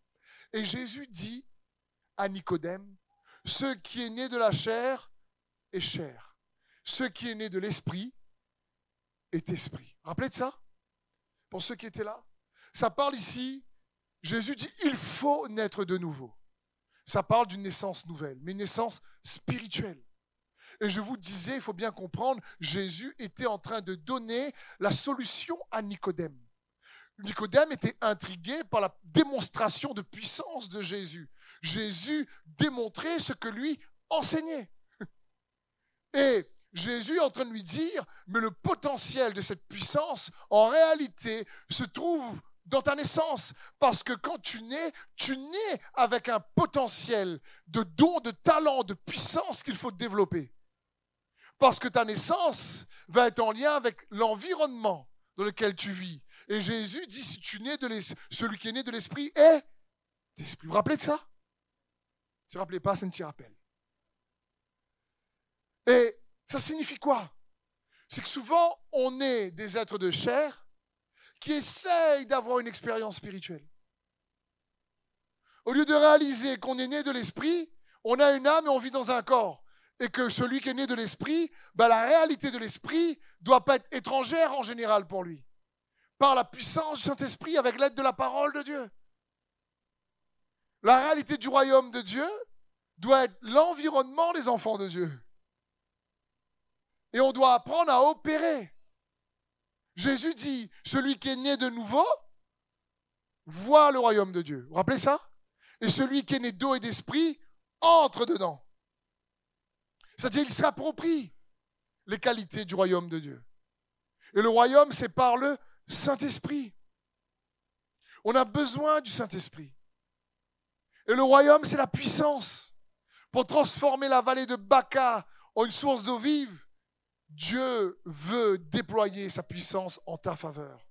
Et Jésus dit à Nicodème, ce qui est né de la chair est chair. Ce qui est né de l'esprit est esprit. Rappelez de ça? Pour ceux qui étaient là? Ça parle ici Jésus dit, il faut naître de nouveau. Ça parle d'une naissance nouvelle, mais une naissance spirituelle. Et je vous disais, il faut bien comprendre, Jésus était en train de donner la solution à Nicodème. Nicodème était intrigué par la démonstration de puissance de Jésus. Jésus démontrait ce que lui enseignait. Et Jésus est en train de lui dire, mais le potentiel de cette puissance, en réalité, se trouve dans ta naissance. Parce que quand tu nais, tu nais avec un potentiel de don, de talent, de puissance qu'il faut développer. Parce que ta naissance va être en lien avec l'environnement dans lequel tu vis. Et Jésus dit, si tu nais de celui qui est né de l'esprit est d'esprit. Vous vous rappelez de ça? Si vous rappelez pas, ça ne t'y rappelle. Et ça signifie quoi? C'est que souvent, on est des êtres de chair qui essayent d'avoir une expérience spirituelle. Au lieu de réaliser qu'on est né de l'esprit, on a une âme et on vit dans un corps. Et que celui qui est né de l'esprit, ben la réalité de l'esprit doit pas être étrangère en général pour lui. par la puissance du Saint-Esprit avec l'aide de la parole de Dieu. La réalité du royaume de Dieu doit être l'environnement des enfants de Dieu. Et on doit apprendre à opérer. Jésus dit, celui qui est né de nouveau voit le royaume de Dieu. Vous vous rappelez ça? Et celui qui est né d'eau et d'esprit entre dedans. C'est-à-dire qu'il s'approprie les qualités du royaume de Dieu. Et le royaume, c'est par le Saint-Esprit. On a besoin du Saint-Esprit. Et le royaume, c'est la puissance. Pour transformer la vallée de Baca en une source d'eau vive, Dieu veut déployer sa puissance en ta faveur.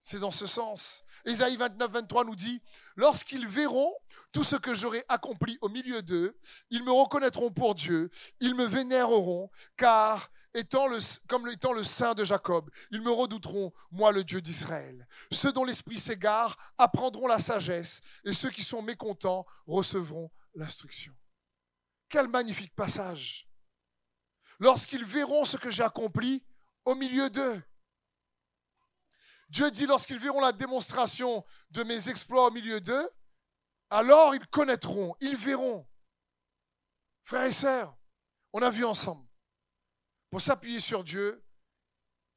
C'est dans ce sens. Ésaïe 29, 23 nous dit, lorsqu'ils verront tout ce que j'aurai accompli au milieu d'eux, ils me reconnaîtront pour Dieu, ils me vénéreront, car étant le, comme étant le Saint de Jacob, ils me redouteront, moi le Dieu d'Israël. Ceux dont l'esprit s'égare apprendront la sagesse, et ceux qui sont mécontents recevront l'instruction. Quel magnifique passage. Lorsqu'ils verront ce que j'ai accompli au milieu d'eux. Dieu dit, lorsqu'ils verront la démonstration de mes exploits au milieu d'eux, alors ils connaîtront, ils verront. Frères et sœurs, on a vu ensemble. Pour s'appuyer sur Dieu,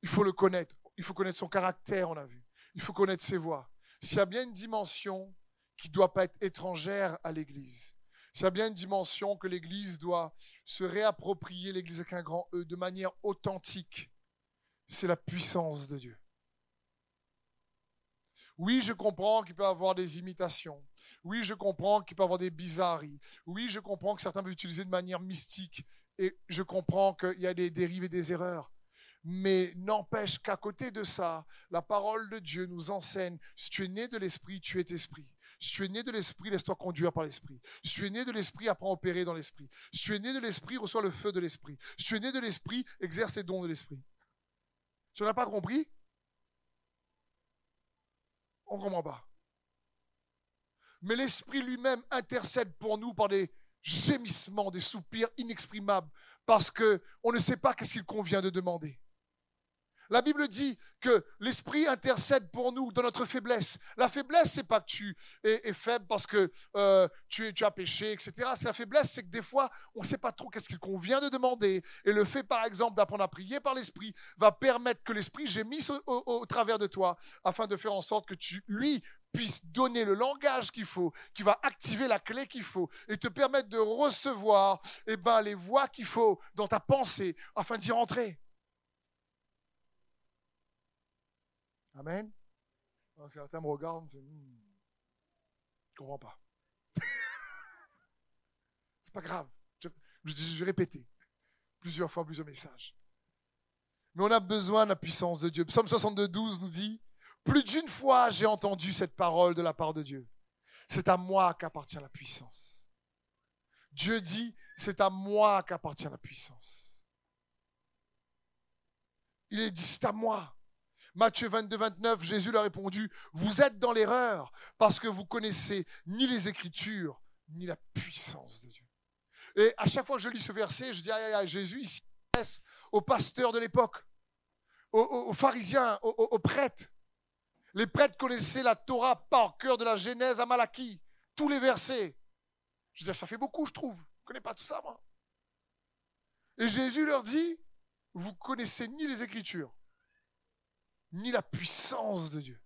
il faut le connaître. Il faut connaître son caractère, on a vu. Il faut connaître ses voies. S'il y a bien une dimension qui ne doit pas être étrangère à l'Église, y a bien une dimension que l'Église doit se réapproprier, l'Église avec un grand E, de manière authentique, c'est la puissance de Dieu. Oui, je comprends qu'il peut y avoir des imitations. Oui, je comprends qu'il peut y avoir des bizarreries. Oui, je comprends que certains peuvent utiliser de manière mystique. Et je comprends qu'il y a des dérives et des erreurs. Mais n'empêche qu'à côté de ça, la parole de Dieu nous enseigne, si tu es né de l'esprit, tu es esprit. Tu es né de l'esprit, laisse-toi conduire par l'esprit. Tu es né de l'esprit, apprends à opérer dans l'esprit. Tu es né de l'esprit, reçois le feu de l'esprit. Tu es né de l'esprit, exerce les dons de l'esprit. Tu n'as pas compris? On ne comprend pas. Mais l'Esprit lui-même intercède pour nous par des gémissements, des soupirs inexprimables, parce qu'on ne sait pas qu'est-ce qu'il convient de demander. La Bible dit que l'Esprit intercède pour nous dans notre faiblesse. La faiblesse, c'est pas que tu es, faible parce que euh, tu, as péché, etc. C'est la faiblesse, c'est que des fois, on ne sait pas trop qu'est-ce qu'il convient de demander. Et le fait, par exemple, d'apprendre à prier par l'Esprit va permettre que l'Esprit gémisse au, au, travers de toi, afin de faire en sorte que tu, lui, puisse donner le langage qu'il faut, qui va activer la clé qu'il faut et te permettre de recevoir eh ben, les voix qu'il faut dans ta pensée afin d'y rentrer. Amen? certains me regardent, je ne comprends pas. <laughs> C'est pas grave. Je, je, vais répéter plusieurs fois plusieurs messages. Mais on a besoin de la puissance de Dieu. Psaume 62, 12 nous dit Plus d'une fois j'ai entendu cette parole de la part de Dieu. C'est à moi qu'appartient la puissance. Dieu dit C'est à moi qu'appartient la puissance. Il est dit C'est à moi. Matthieu 22, 29, Jésus leur a répondu, vous êtes dans l'erreur parce que vous connaissez ni les Écritures, ni la puissance de Dieu. Et à chaque fois que je lis ce verset, je dis, aïe, aïe, Jésus, il s'adresse aux pasteurs de l'époque, aux, pharisiens, aux, prêtres. Les prêtres connaissaient la Torah par cœur de la Genèse à Malachie, tous les versets. Je dis, ça fait beaucoup, je trouve. Je ne connais pas tout ça, moi. Et Jésus leur dit, vous connaissez ni les Écritures, ni la puissance de Dieu.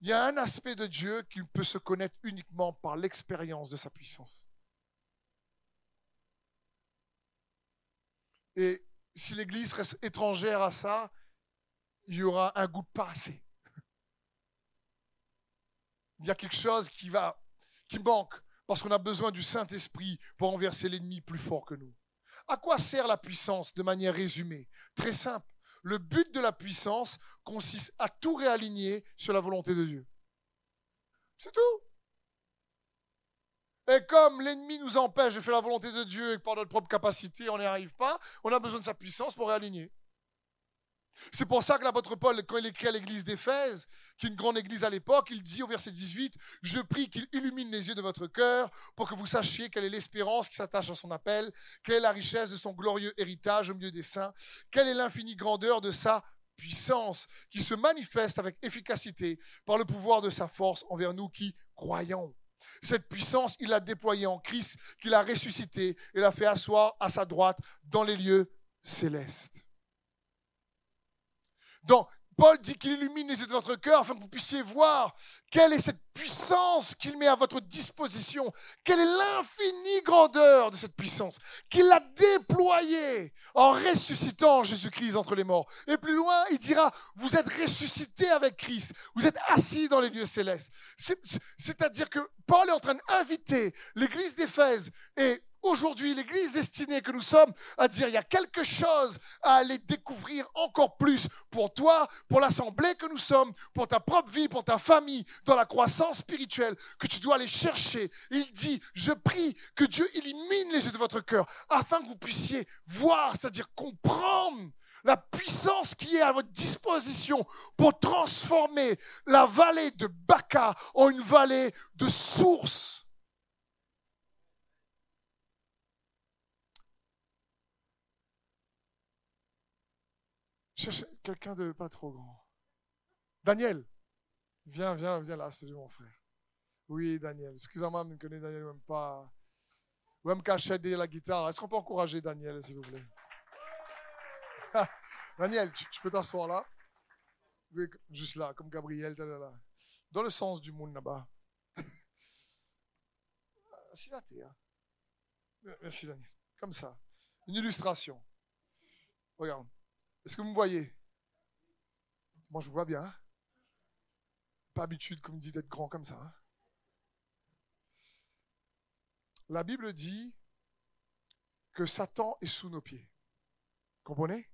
Il y a un aspect de Dieu qui peut se connaître uniquement par l'expérience de sa puissance. Et si l'Église reste étrangère à ça, il y aura un goût de pas assez. Il y a quelque chose qui va, qui manque, parce qu'on a besoin du Saint-Esprit pour renverser l'ennemi plus fort que nous. À quoi sert la puissance de manière résumée Très simple? Le but de la puissance consiste à tout réaligner sur la volonté de Dieu. C'est tout. Et comme l'ennemi nous empêche de faire la volonté de Dieu et que par notre propre capacité on n'y arrive pas, on a besoin de sa puissance pour réaligner. C'est pour ça que l'apôtre Paul, quand il écrit à l'église d'Éphèse, qui est une grande église à l'époque, il dit au verset 18, Je prie qu'il illumine les yeux de votre cœur pour que vous sachiez quelle est l'espérance qui s'attache à son appel, quelle est la richesse de son glorieux héritage au milieu des saints, quelle est l'infinie grandeur de sa puissance qui se manifeste avec efficacité par le pouvoir de sa force envers nous qui croyons. Cette puissance, il l'a déployée en Christ, qu'il a ressuscité et l'a fait asseoir à sa droite dans les lieux célestes. Donc, Paul dit qu'il illumine les yeux de votre cœur afin que vous puissiez voir quelle est cette puissance qu'il met à votre disposition, quelle est l'infinie grandeur de cette puissance, qu'il a déployée en ressuscitant Jésus-Christ entre les morts. Et plus loin, il dira, vous êtes ressuscité avec Christ, vous êtes assis dans les lieux célestes. C'est-à-dire que Paul est en train d'inviter l'église d'Éphèse et aujourd'hui l'église destinée que nous sommes à dire il y a quelque chose à aller découvrir encore plus pour toi, pour l'assemblée que nous sommes, pour ta propre vie, pour ta famille, dans la croissance spirituelle que tu dois aller chercher. Il dit, je prie que Dieu illumine les yeux de votre cœur afin que vous puissiez voir, c'est-à-dire comprendre la puissance qui est à votre disposition pour transformer la vallée de Baca en une vallée de source Cherche quelqu'un de pas trop grand. Daniel, viens, viens, viens là, c'est mon frère. Oui, Daniel. Excusez-moi, je ne connais Daniel même pas. Ou me cacher derrière la guitare. Est-ce qu'on peut encourager Daniel, s'il vous plaît? <laughs> Daniel, tu, peux t'asseoir là Oui, juste là, comme Gabriel, là, dans le sens du monde là-bas. <laughs> Assis à terre. Merci, Daniel. Comme ça. Une illustration. Regarde. Est-ce que vous me voyez? Moi, je vous vois bien. Hein? Pas habitude, comme dit, d'être grand comme ça. Hein? La Bible dit que Satan est sous nos pieds. Comprenez?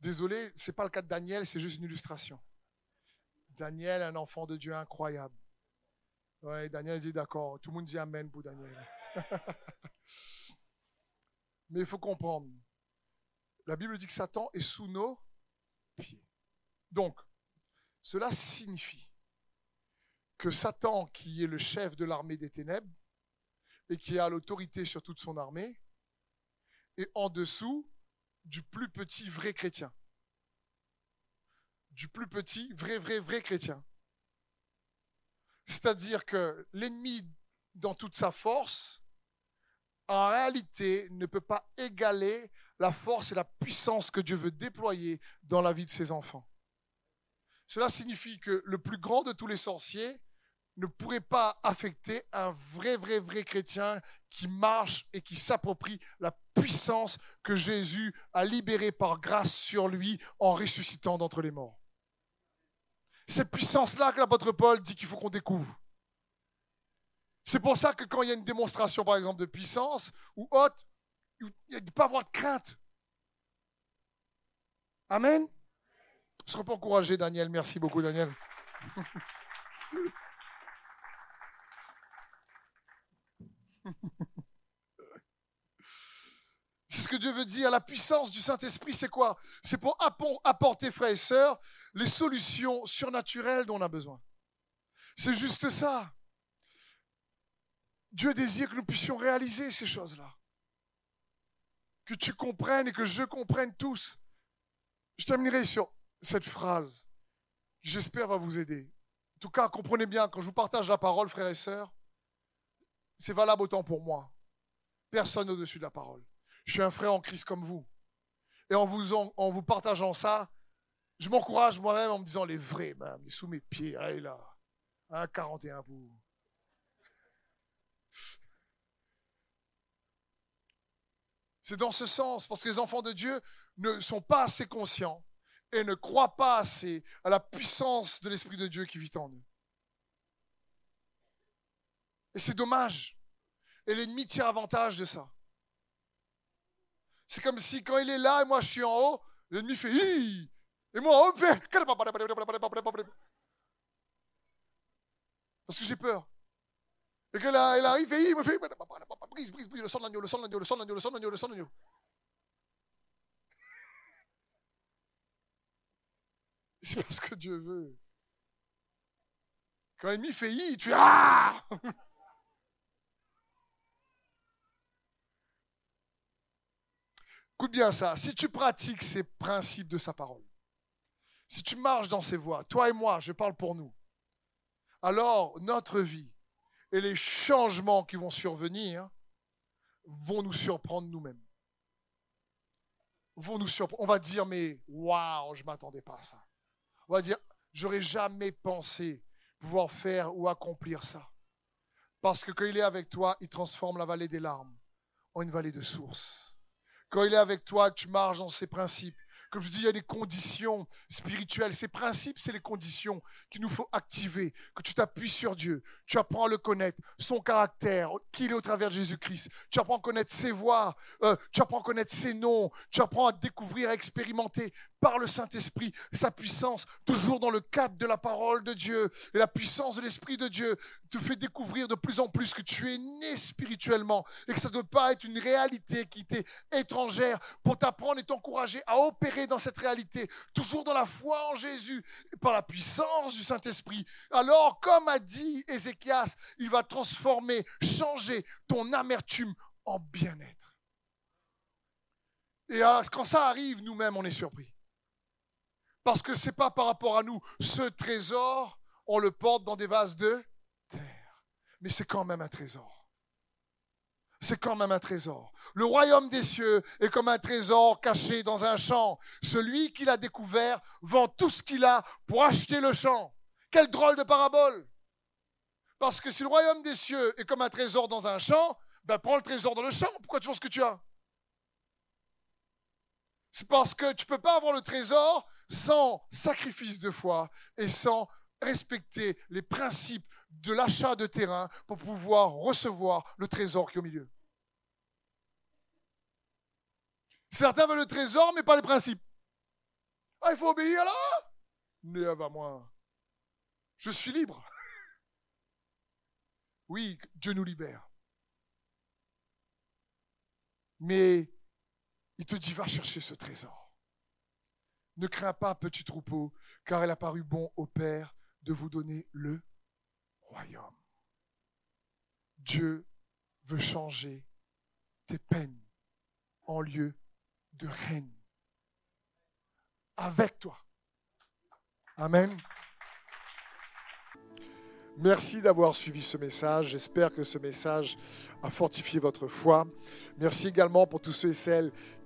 Désolé, ce n'est pas le cas de Daniel, c'est juste une illustration. Daniel, un enfant de Dieu incroyable. Oui, Daniel dit d'accord. Tout le monde dit Amen pour Daniel. <laughs> Mais il faut comprendre la Bible dit que Satan est sous nos pieds. Donc, cela signifie que Satan, qui est le chef de l'armée des ténèbres et qui a l'autorité sur toute son armée, est en dessous du plus petit vrai chrétien. Du plus petit vrai, vrai, vrai chrétien. C'est-à-dire que l'ennemi, dans toute sa force, en réalité, ne peut pas égaler la force et la puissance que Dieu veut déployer dans la vie de ses enfants. Cela signifie que le plus grand de tous les sorciers ne pourrait pas affecter un vrai, vrai, vrai chrétien qui marche et qui s'approprie la puissance que Jésus a libérée par grâce sur lui en ressuscitant d'entre les morts. Cette puissance-là que l'apôtre Paul dit qu'il faut qu'on découvre. C'est pour ça que quand il y a une démonstration, par exemple, de puissance ou autre, il ne pas avoir de crainte. Amen. Ne pas encourager Daniel. Merci beaucoup, Daniel. <laughs> C'est ce que Dieu veut dire. La puissance du Saint-Esprit, c'est quoi? C'est pour apporter, frères et sœurs, les solutions surnaturelles dont on a besoin. C'est juste ça. Dieu désire que nous puissions réaliser ces choses-là que tu comprennes et que je comprenne tous. Je terminerai sur cette phrase qui, j'espère, va vous aider. En tout cas, comprenez bien, quand je vous partage la parole, frères et sœurs, c'est valable autant pour moi. Personne au-dessus de la parole. Je suis un frère en Christ comme vous. Et en vous, en, vous partageant ça, je m'encourage moi-même en me disant les vrais, même, sous mes pieds. Allez là, 1,41 pour. C'est dans ce sens, parce que les enfants de Dieu ne sont pas assez conscients et ne croient pas assez à la puissance de l'Esprit de Dieu qui vit en eux. Et c'est dommage. Et l'ennemi tire avantage de ça. C'est comme si quand il est là et moi je suis en haut, l'ennemi fait Hi! et moi en haut fait parce que j'ai peur. Et que là, il arrive et il me fait brise, brise, brise, le sang de le sang de le sang de le sang de le sang de. <laughs> C'est parce que Dieu veut. Quand l'ennemi fait i, tu ah <laughs> Écoute bien ça. Si tu pratiques ces principes de sa parole, si tu marches dans ces voies, toi et moi, je parle pour nous, alors notre vie et les changements qui vont survenir vont nous surprendre nous-mêmes. Vont nous surprendre. On va dire, mais waouh, je ne m'attendais pas à ça. On va dire, j'aurais jamais pensé pouvoir faire ou accomplir ça. Parce que quand il est avec toi, il transforme la vallée des larmes en une vallée de sources. Quand il est avec toi, tu marches dans ses principes, comme je dis, il y a des conditions spirituelles. Ces principes, c'est les conditions qu'il nous faut activer. Que tu t'appuies sur Dieu. Tu apprends à le connaître, son caractère, qui il est au travers de Jésus-Christ. Tu apprends à connaître ses voix. Euh, tu apprends à connaître ses noms. Tu apprends à découvrir, à expérimenter par le Saint-Esprit sa puissance, toujours dans le cadre de la parole de Dieu. Et la puissance de l'Esprit de Dieu te fait découvrir de plus en plus que tu es né spirituellement et que ça ne doit pas être une réalité qui t'est étrangère pour t'apprendre et t'encourager à opérer dans cette réalité, toujours dans la foi en Jésus, par la puissance du Saint-Esprit. Alors, comme a dit Ézéchias, il va transformer, changer ton amertume en bien-être. Et quand ça arrive, nous-mêmes, on est surpris. Parce que ce n'est pas par rapport à nous. Ce trésor, on le porte dans des vases de. Mais c'est quand même un trésor c'est quand même un trésor. Le royaume des cieux est comme un trésor caché dans un champ. Celui qui l'a découvert vend tout ce qu'il a pour acheter le champ. Quelle drôle de parabole. Parce que si le royaume des cieux est comme un trésor dans un champ, ben prends le trésor dans le champ. Pourquoi tu vois ce que tu as? C'est parce que tu ne peux pas avoir le trésor sans sacrifice de foi et sans respecter les principes de l'achat de terrain pour pouvoir recevoir le trésor qui est au milieu. Certains veulent le trésor, mais pas les principes. Ah, il faut obéir là Néave à moi. Je suis libre. <laughs> Oui, Dieu nous libère. Mais il te dit, va chercher ce trésor. Ne crains pas, petit troupeau, car il a paru bon au Père de vous donner le Dieu veut changer tes peines en lieu de règne avec toi. Amen. Merci d'avoir suivi ce message. J'espère que ce message a fortifié votre foi. Merci également pour tous ceux et celles